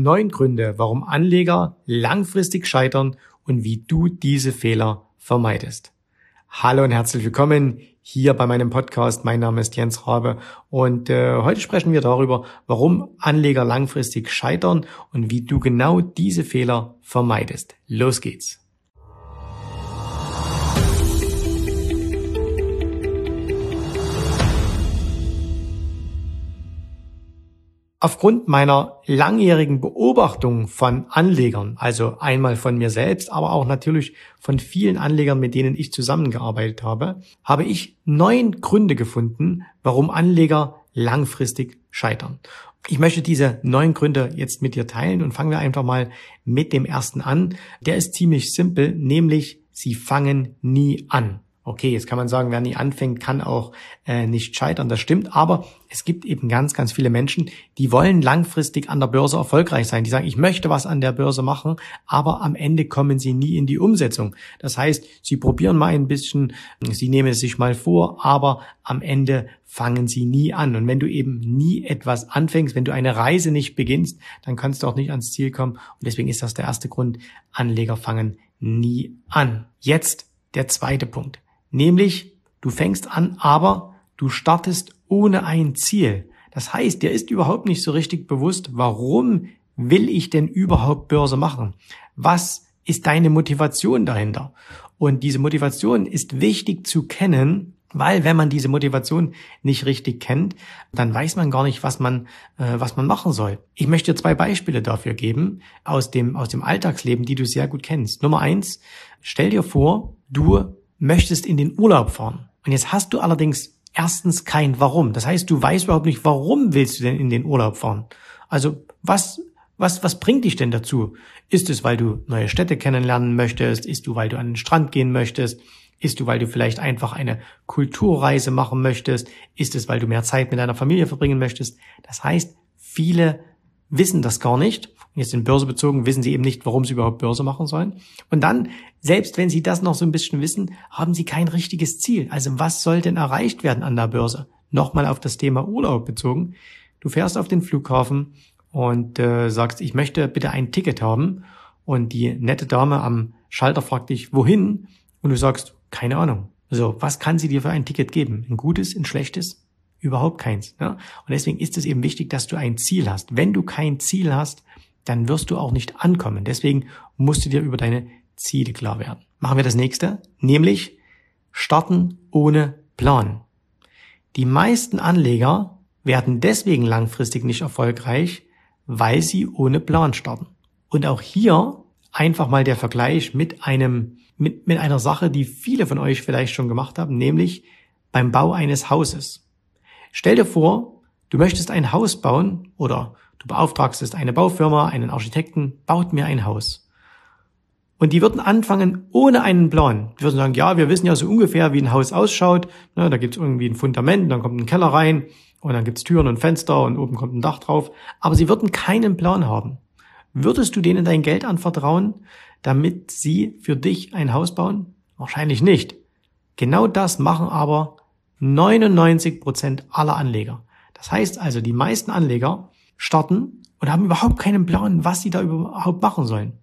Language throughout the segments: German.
Neun Gründe, warum Anleger langfristig scheitern und wie du diese Fehler vermeidest. Hallo und herzlich willkommen hier bei meinem Podcast. Mein Name ist Jens Rabe und äh, heute sprechen wir darüber, warum Anleger langfristig scheitern und wie du genau diese Fehler vermeidest. Los geht's. Aufgrund meiner langjährigen Beobachtung von Anlegern, also einmal von mir selbst, aber auch natürlich von vielen Anlegern, mit denen ich zusammengearbeitet habe, habe ich neun Gründe gefunden, warum Anleger langfristig scheitern. Ich möchte diese neun Gründe jetzt mit dir teilen und fangen wir einfach mal mit dem ersten an. Der ist ziemlich simpel, nämlich sie fangen nie an. Okay, jetzt kann man sagen, wer nie anfängt, kann auch äh, nicht scheitern. Das stimmt, aber es gibt eben ganz, ganz viele Menschen, die wollen langfristig an der Börse erfolgreich sein. Die sagen, ich möchte was an der Börse machen, aber am Ende kommen sie nie in die Umsetzung. Das heißt, sie probieren mal ein bisschen, sie nehmen es sich mal vor, aber am Ende fangen sie nie an. Und wenn du eben nie etwas anfängst, wenn du eine Reise nicht beginnst, dann kannst du auch nicht ans Ziel kommen. Und deswegen ist das der erste Grund. Anleger fangen nie an. Jetzt der zweite Punkt. Nämlich, du fängst an, aber du startest ohne ein Ziel. Das heißt, dir ist überhaupt nicht so richtig bewusst, warum will ich denn überhaupt Börse machen? Was ist deine Motivation dahinter? Und diese Motivation ist wichtig zu kennen, weil wenn man diese Motivation nicht richtig kennt, dann weiß man gar nicht, was man, äh, was man machen soll. Ich möchte dir zwei Beispiele dafür geben aus dem, aus dem Alltagsleben, die du sehr gut kennst. Nummer eins, stell dir vor, du möchtest in den Urlaub fahren. Und jetzt hast du allerdings erstens kein Warum. Das heißt, du weißt überhaupt nicht, warum willst du denn in den Urlaub fahren? Also was, was, was bringt dich denn dazu? Ist es, weil du neue Städte kennenlernen möchtest? Ist du, weil du an den Strand gehen möchtest? Ist du, weil du vielleicht einfach eine Kulturreise machen möchtest? Ist es, weil du mehr Zeit mit deiner Familie verbringen möchtest? Das heißt, viele wissen das gar nicht jetzt in Börse bezogen, wissen sie eben nicht, warum sie überhaupt Börse machen sollen. Und dann, selbst wenn sie das noch so ein bisschen wissen, haben sie kein richtiges Ziel. Also was soll denn erreicht werden an der Börse? Nochmal auf das Thema Urlaub bezogen. Du fährst auf den Flughafen und äh, sagst, ich möchte bitte ein Ticket haben. Und die nette Dame am Schalter fragt dich, wohin? Und du sagst, keine Ahnung. So, was kann sie dir für ein Ticket geben? Ein gutes, ein schlechtes? Überhaupt keins. Ja? Und deswegen ist es eben wichtig, dass du ein Ziel hast. Wenn du kein Ziel hast, dann wirst du auch nicht ankommen. Deswegen musst du dir über deine Ziele klar werden. Machen wir das nächste, nämlich starten ohne Plan. Die meisten Anleger werden deswegen langfristig nicht erfolgreich, weil sie ohne Plan starten. Und auch hier einfach mal der Vergleich mit einem, mit, mit einer Sache, die viele von euch vielleicht schon gemacht haben, nämlich beim Bau eines Hauses. Stell dir vor, du möchtest ein Haus bauen oder Du beauftragst eine Baufirma, einen Architekten, baut mir ein Haus. Und die würden anfangen ohne einen Plan. Die würden sagen, ja, wir wissen ja so ungefähr, wie ein Haus ausschaut. da gibt's irgendwie ein Fundament, dann kommt ein Keller rein und dann gibt's Türen und Fenster und oben kommt ein Dach drauf. Aber sie würden keinen Plan haben. Würdest du denen dein Geld anvertrauen, damit sie für dich ein Haus bauen? Wahrscheinlich nicht. Genau das machen aber 99 Prozent aller Anleger. Das heißt also, die meisten Anleger starten und haben überhaupt keinen Plan, was sie da überhaupt machen sollen.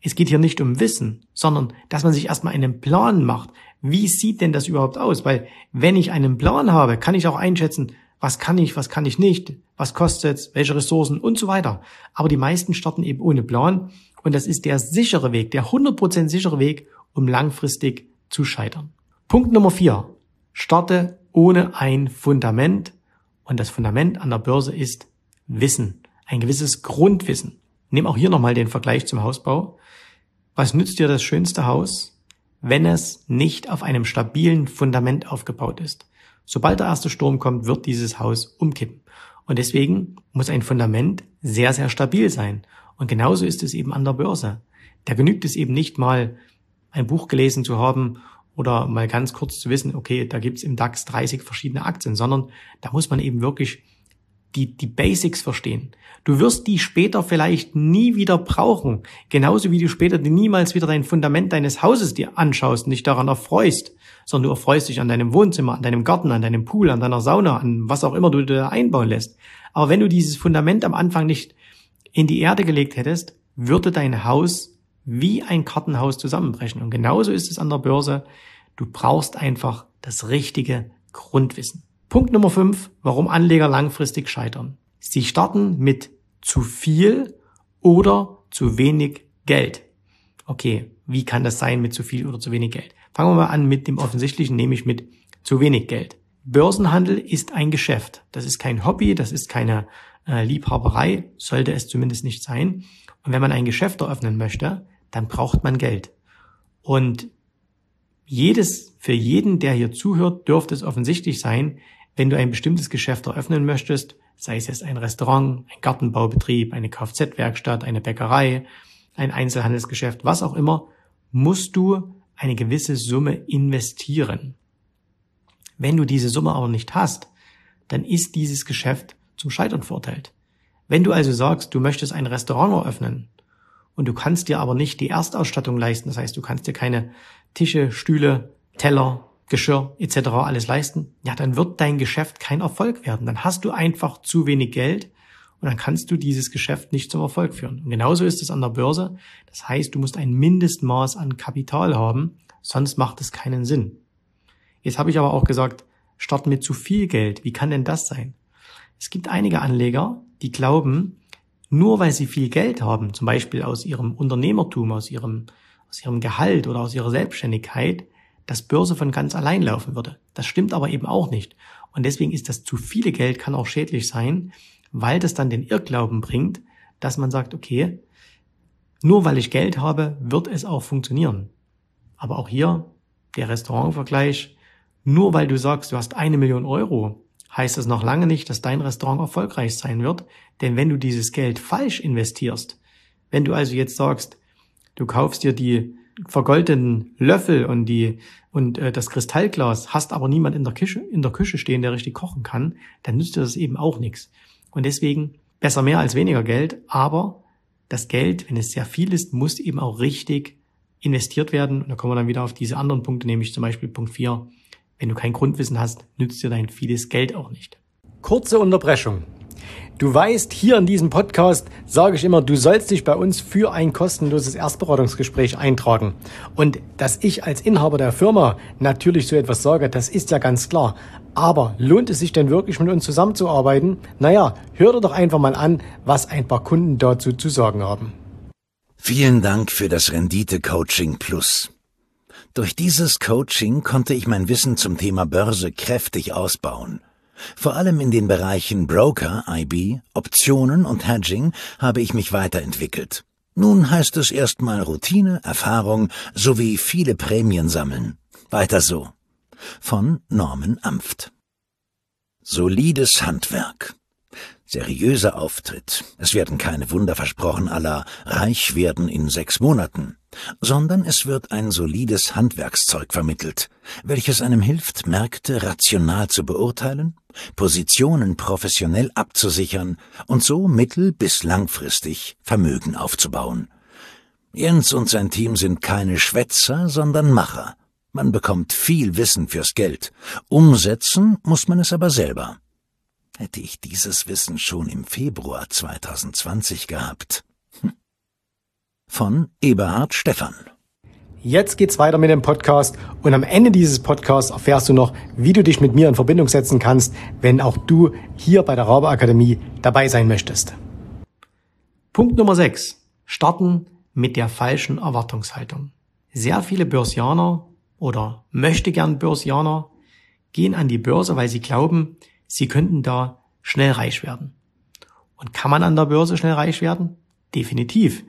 Es geht hier nicht um Wissen, sondern dass man sich erstmal einen Plan macht. Wie sieht denn das überhaupt aus? Weil wenn ich einen Plan habe, kann ich auch einschätzen, was kann ich, was kann ich nicht, was kostet welche Ressourcen und so weiter. Aber die meisten starten eben ohne Plan und das ist der sichere Weg, der 100% sichere Weg, um langfristig zu scheitern. Punkt Nummer vier: Starte ohne ein Fundament und das Fundament an der Börse ist Wissen, ein gewisses Grundwissen. Nimm auch hier nochmal den Vergleich zum Hausbau. Was nützt dir das schönste Haus, wenn es nicht auf einem stabilen Fundament aufgebaut ist? Sobald der erste Sturm kommt, wird dieses Haus umkippen. Und deswegen muss ein Fundament sehr, sehr stabil sein. Und genauso ist es eben an der Börse. Da genügt es eben nicht mal, ein Buch gelesen zu haben oder mal ganz kurz zu wissen, okay, da gibt's im DAX 30 verschiedene Aktien, sondern da muss man eben wirklich die, die Basics verstehen. Du wirst die später vielleicht nie wieder brauchen. Genauso wie du später niemals wieder dein Fundament deines Hauses dir anschaust und dich daran erfreust, sondern du erfreust dich an deinem Wohnzimmer, an deinem Garten, an deinem Pool, an deiner Sauna, an was auch immer du da einbauen lässt. Aber wenn du dieses Fundament am Anfang nicht in die Erde gelegt hättest, würde dein Haus wie ein Kartenhaus zusammenbrechen. Und genauso ist es an der Börse. Du brauchst einfach das richtige Grundwissen. Punkt Nummer 5, warum Anleger langfristig scheitern. Sie starten mit zu viel oder zu wenig Geld. Okay, wie kann das sein mit zu viel oder zu wenig Geld? Fangen wir mal an mit dem Offensichtlichen, nämlich mit zu wenig Geld. Börsenhandel ist ein Geschäft. Das ist kein Hobby, das ist keine äh, Liebhaberei, sollte es zumindest nicht sein. Und wenn man ein Geschäft eröffnen möchte, dann braucht man Geld. Und jedes, für jeden, der hier zuhört, dürfte es offensichtlich sein, wenn du ein bestimmtes Geschäft eröffnen möchtest, sei es jetzt ein Restaurant, ein Gartenbaubetrieb, eine Kfz-Werkstatt, eine Bäckerei, ein Einzelhandelsgeschäft, was auch immer, musst du eine gewisse Summe investieren. Wenn du diese Summe aber nicht hast, dann ist dieses Geschäft zum Scheitern verurteilt. Wenn du also sagst, du möchtest ein Restaurant eröffnen und du kannst dir aber nicht die Erstausstattung leisten, das heißt, du kannst dir keine Tische, Stühle, Teller, Geschirr etc. alles leisten, ja, dann wird dein Geschäft kein Erfolg werden. Dann hast du einfach zu wenig Geld und dann kannst du dieses Geschäft nicht zum Erfolg führen. Und genauso ist es an der Börse. Das heißt, du musst ein Mindestmaß an Kapital haben, sonst macht es keinen Sinn. Jetzt habe ich aber auch gesagt, starten mit zu viel Geld. Wie kann denn das sein? Es gibt einige Anleger, die glauben, nur weil sie viel Geld haben, zum Beispiel aus ihrem Unternehmertum, aus ihrem, aus ihrem Gehalt oder aus ihrer Selbstständigkeit, dass Börse von ganz allein laufen würde. Das stimmt aber eben auch nicht. Und deswegen ist das zu viele Geld kann auch schädlich sein, weil das dann den Irrglauben bringt, dass man sagt, okay, nur weil ich Geld habe, wird es auch funktionieren. Aber auch hier der Restaurantvergleich, nur weil du sagst, du hast eine Million Euro, heißt das noch lange nicht, dass dein Restaurant erfolgreich sein wird. Denn wenn du dieses Geld falsch investierst, wenn du also jetzt sagst, du kaufst dir die vergoldeten Löffel und die und äh, das Kristallglas, hast aber niemand in der Küche in der Küche stehen, der richtig kochen kann, dann nützt dir das eben auch nichts. Und deswegen besser mehr als weniger Geld, aber das Geld, wenn es sehr viel ist, muss eben auch richtig investiert werden. Und da kommen wir dann wieder auf diese anderen Punkte, nämlich zum Beispiel Punkt 4. Wenn du kein Grundwissen hast, nützt dir dein vieles Geld auch nicht. Kurze Unterbrechung. Du weißt, hier in diesem Podcast sage ich immer, du sollst dich bei uns für ein kostenloses Erstberatungsgespräch eintragen. Und dass ich als Inhaber der Firma natürlich so etwas sage, das ist ja ganz klar. Aber lohnt es sich denn wirklich mit uns zusammenzuarbeiten? Naja, hör dir doch einfach mal an, was ein paar Kunden dazu zu sagen haben. Vielen Dank für das Rendite Coaching Plus. Durch dieses Coaching konnte ich mein Wissen zum Thema Börse kräftig ausbauen. Vor allem in den Bereichen Broker, IB, Optionen und Hedging habe ich mich weiterentwickelt. Nun heißt es erstmal Routine, Erfahrung sowie viele Prämien sammeln. Weiter so. Von Norman Amft. Solides Handwerk. Seriöser Auftritt. Es werden keine Wunder versprochen aller reich werden in sechs Monaten sondern es wird ein solides Handwerkszeug vermittelt, welches einem hilft, Märkte rational zu beurteilen, Positionen professionell abzusichern und so mittel- bis langfristig Vermögen aufzubauen. Jens und sein Team sind keine Schwätzer, sondern Macher. Man bekommt viel Wissen fürs Geld. Umsetzen muss man es aber selber. Hätte ich dieses Wissen schon im Februar 2020 gehabt, von Eberhard Stephan. Jetzt geht's weiter mit dem Podcast und am Ende dieses Podcasts erfährst du noch, wie du dich mit mir in Verbindung setzen kannst, wenn auch du hier bei der Rabe Akademie dabei sein möchtest. Punkt Nummer 6. Starten mit der falschen Erwartungshaltung. Sehr viele Börsianer oder möchte gern Börsianer gehen an die Börse, weil sie glauben, sie könnten da schnell reich werden. Und kann man an der Börse schnell reich werden? Definitiv.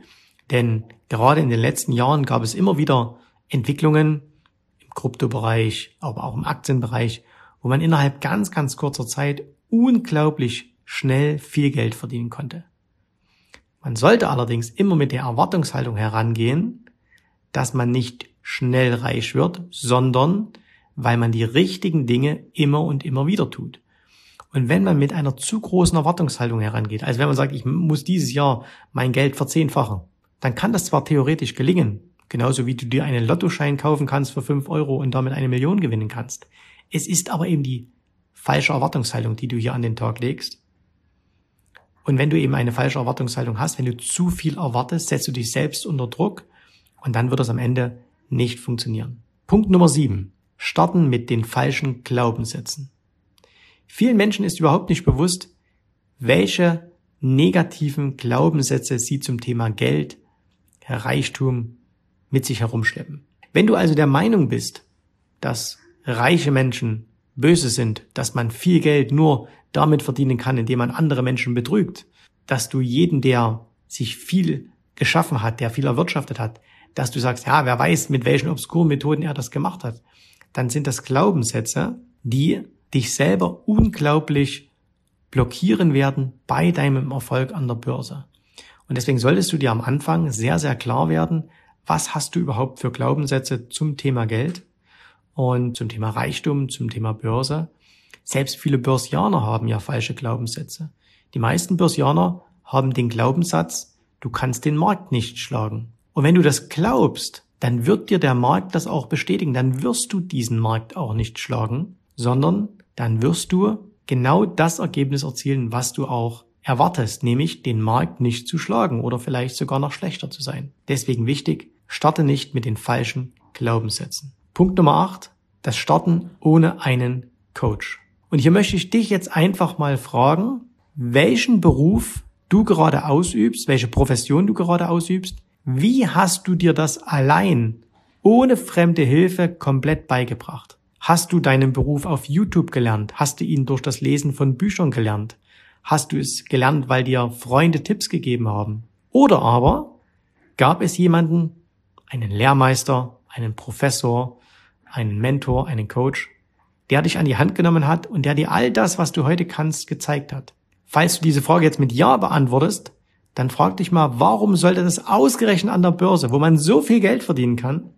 Denn gerade in den letzten Jahren gab es immer wieder Entwicklungen im Kryptobereich, aber auch im Aktienbereich, wo man innerhalb ganz, ganz kurzer Zeit unglaublich schnell viel Geld verdienen konnte. Man sollte allerdings immer mit der Erwartungshaltung herangehen, dass man nicht schnell reich wird, sondern weil man die richtigen Dinge immer und immer wieder tut. Und wenn man mit einer zu großen Erwartungshaltung herangeht, also wenn man sagt, ich muss dieses Jahr mein Geld verzehnfachen, dann kann das zwar theoretisch gelingen, genauso wie du dir einen Lottoschein kaufen kannst für fünf Euro und damit eine Million gewinnen kannst. Es ist aber eben die falsche Erwartungshaltung, die du hier an den Tag legst. Und wenn du eben eine falsche Erwartungshaltung hast, wenn du zu viel erwartest, setzt du dich selbst unter Druck und dann wird es am Ende nicht funktionieren. Punkt Nummer sieben. Starten mit den falschen Glaubenssätzen. Vielen Menschen ist überhaupt nicht bewusst, welche negativen Glaubenssätze sie zum Thema Geld, Reichtum mit sich herumschleppen. Wenn du also der Meinung bist, dass reiche Menschen böse sind, dass man viel Geld nur damit verdienen kann, indem man andere Menschen betrügt, dass du jeden, der sich viel geschaffen hat, der viel erwirtschaftet hat, dass du sagst, ja, wer weiß, mit welchen obskuren Methoden er das gemacht hat, dann sind das Glaubenssätze, die dich selber unglaublich blockieren werden bei deinem Erfolg an der Börse. Und deswegen solltest du dir am Anfang sehr, sehr klar werden, was hast du überhaupt für Glaubenssätze zum Thema Geld und zum Thema Reichtum, zum Thema Börse. Selbst viele Börsianer haben ja falsche Glaubenssätze. Die meisten Börsianer haben den Glaubenssatz, du kannst den Markt nicht schlagen. Und wenn du das glaubst, dann wird dir der Markt das auch bestätigen. Dann wirst du diesen Markt auch nicht schlagen, sondern dann wirst du genau das Ergebnis erzielen, was du auch erwartest, nämlich den Markt nicht zu schlagen oder vielleicht sogar noch schlechter zu sein. Deswegen wichtig, starte nicht mit den falschen Glaubenssätzen. Punkt Nummer 8, das Starten ohne einen Coach. Und hier möchte ich dich jetzt einfach mal fragen, welchen Beruf du gerade ausübst, welche Profession du gerade ausübst, wie hast du dir das allein, ohne fremde Hilfe, komplett beigebracht? Hast du deinen Beruf auf YouTube gelernt? Hast du ihn durch das Lesen von Büchern gelernt? Hast du es gelernt, weil dir Freunde Tipps gegeben haben? Oder aber gab es jemanden, einen Lehrmeister, einen Professor, einen Mentor, einen Coach, der dich an die Hand genommen hat und der dir all das, was du heute kannst, gezeigt hat? Falls du diese Frage jetzt mit Ja beantwortest, dann frag dich mal, warum sollte das ausgerechnet an der Börse, wo man so viel Geld verdienen kann,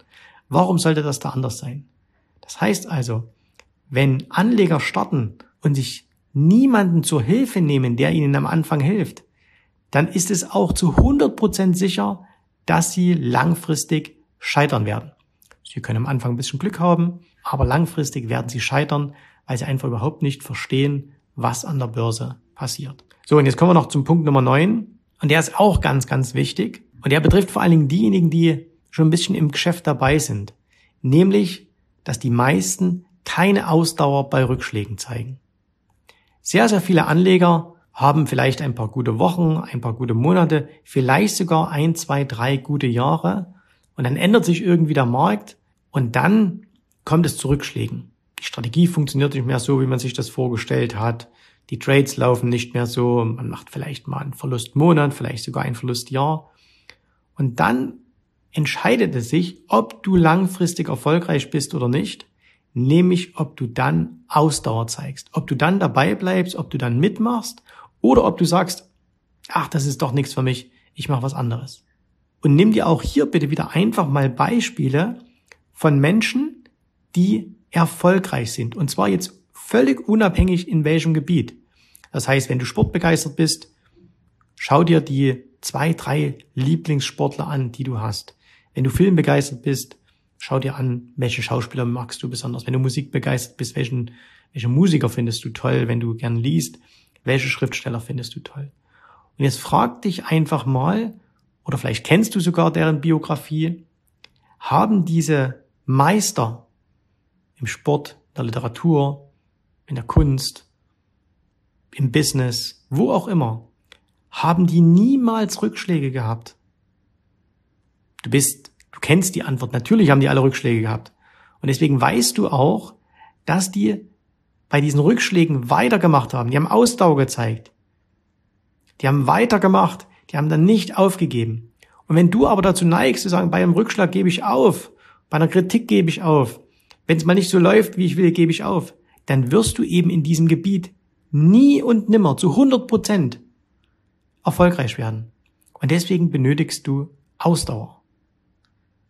warum sollte das da anders sein? Das heißt also, wenn Anleger starten und sich niemanden zur Hilfe nehmen, der ihnen am Anfang hilft, dann ist es auch zu 100% sicher, dass sie langfristig scheitern werden. Sie können am Anfang ein bisschen Glück haben, aber langfristig werden sie scheitern, weil sie einfach überhaupt nicht verstehen, was an der Börse passiert. So, und jetzt kommen wir noch zum Punkt Nummer 9. Und der ist auch ganz, ganz wichtig. Und der betrifft vor allen Dingen diejenigen, die schon ein bisschen im Geschäft dabei sind. Nämlich, dass die meisten keine Ausdauer bei Rückschlägen zeigen. Sehr, sehr viele Anleger haben vielleicht ein paar gute Wochen, ein paar gute Monate, vielleicht sogar ein, zwei, drei gute Jahre. Und dann ändert sich irgendwie der Markt und dann kommt es zu Rückschlägen. Die Strategie funktioniert nicht mehr so, wie man sich das vorgestellt hat. Die Trades laufen nicht mehr so. Man macht vielleicht mal einen Verlustmonat, vielleicht sogar ein Verlustjahr. Und dann entscheidet es sich, ob du langfristig erfolgreich bist oder nicht, nämlich ob du dann Ausdauer zeigst, ob du dann dabei bleibst, ob du dann mitmachst oder ob du sagst, ach, das ist doch nichts für mich, ich mache was anderes. Und nimm dir auch hier bitte wieder einfach mal Beispiele von Menschen, die erfolgreich sind. Und zwar jetzt völlig unabhängig in welchem Gebiet. Das heißt, wenn du sportbegeistert bist, schau dir die zwei, drei Lieblingssportler an, die du hast. Wenn du filmbegeistert bist, schau dir an, welche Schauspieler magst du besonders. Wenn du Musik begeistert bist, welchen, welche Musiker findest du toll. Wenn du gern liest, welche Schriftsteller findest du toll. Und jetzt frag dich einfach mal, oder vielleicht kennst du sogar deren Biografie, haben diese Meister im Sport, in der Literatur, in der Kunst, im Business, wo auch immer, haben die niemals Rückschläge gehabt? Du bist, du kennst die Antwort. Natürlich haben die alle Rückschläge gehabt. Und deswegen weißt du auch, dass die bei diesen Rückschlägen weitergemacht haben. Die haben Ausdauer gezeigt. Die haben weitergemacht. Die haben dann nicht aufgegeben. Und wenn du aber dazu neigst zu sagen, bei einem Rückschlag gebe ich auf, bei einer Kritik gebe ich auf, wenn es mal nicht so läuft, wie ich will, gebe ich auf, dann wirst du eben in diesem Gebiet nie und nimmer zu 100 Prozent erfolgreich werden. Und deswegen benötigst du Ausdauer.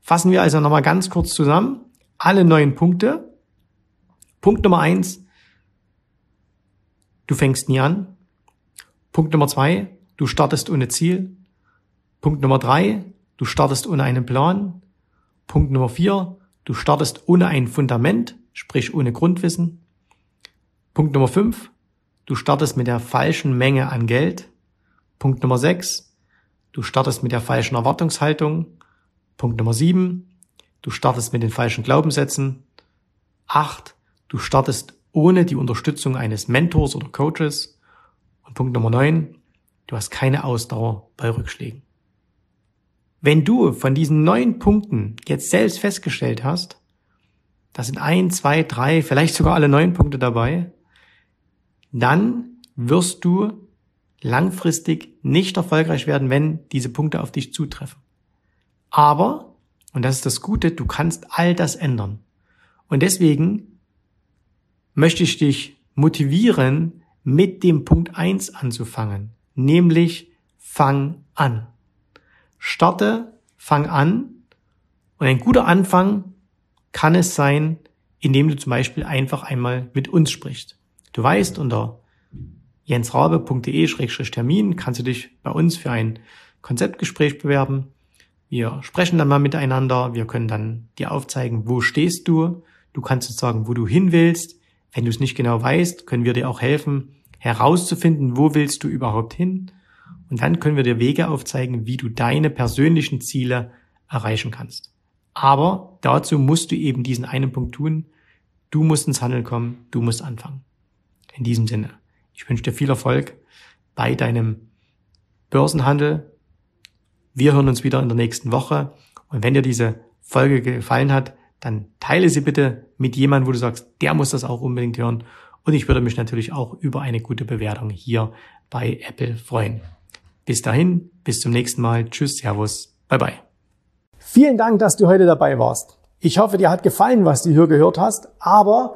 Fassen wir also nochmal ganz kurz zusammen. Alle neun Punkte. Punkt Nummer eins. Du fängst nie an. Punkt Nummer zwei. Du startest ohne Ziel. Punkt Nummer drei. Du startest ohne einen Plan. Punkt Nummer vier. Du startest ohne ein Fundament, sprich ohne Grundwissen. Punkt Nummer fünf. Du startest mit der falschen Menge an Geld. Punkt Nummer 6, du startest mit der falschen Erwartungshaltung. Punkt Nummer 7, du startest mit den falschen Glaubenssätzen. 8, du startest ohne die Unterstützung eines Mentors oder Coaches. Und Punkt Nummer 9, du hast keine Ausdauer bei Rückschlägen. Wenn du von diesen neun Punkten jetzt selbst festgestellt hast, da sind ein, zwei, drei, vielleicht sogar alle neun Punkte dabei, dann wirst du langfristig nicht erfolgreich werden, wenn diese Punkte auf dich zutreffen. Aber, und das ist das Gute, du kannst all das ändern. Und deswegen möchte ich dich motivieren, mit dem Punkt eins anzufangen, nämlich fang an. Starte, fang an und ein guter Anfang kann es sein, indem du zum Beispiel einfach einmal mit uns sprichst. Du weißt, unter jensrabe.de-termin kannst du dich bei uns für ein Konzeptgespräch bewerben. Wir sprechen dann mal miteinander. Wir können dann dir aufzeigen, wo stehst du. Du kannst uns sagen, wo du hin willst. Wenn du es nicht genau weißt, können wir dir auch helfen, herauszufinden, wo willst du überhaupt hin. Und dann können wir dir Wege aufzeigen, wie du deine persönlichen Ziele erreichen kannst. Aber dazu musst du eben diesen einen Punkt tun. Du musst ins Handeln kommen, du musst anfangen. In diesem Sinne, ich wünsche dir viel Erfolg bei deinem Börsenhandel. Wir hören uns wieder in der nächsten Woche. Und wenn dir diese Folge gefallen hat, dann teile sie bitte mit jemandem, wo du sagst, der muss das auch unbedingt hören. Und ich würde mich natürlich auch über eine gute Bewertung hier bei Apple freuen. Bis dahin, bis zum nächsten Mal. Tschüss, Servus, bye bye. Vielen Dank, dass du heute dabei warst. Ich hoffe, dir hat gefallen, was du hier gehört hast, aber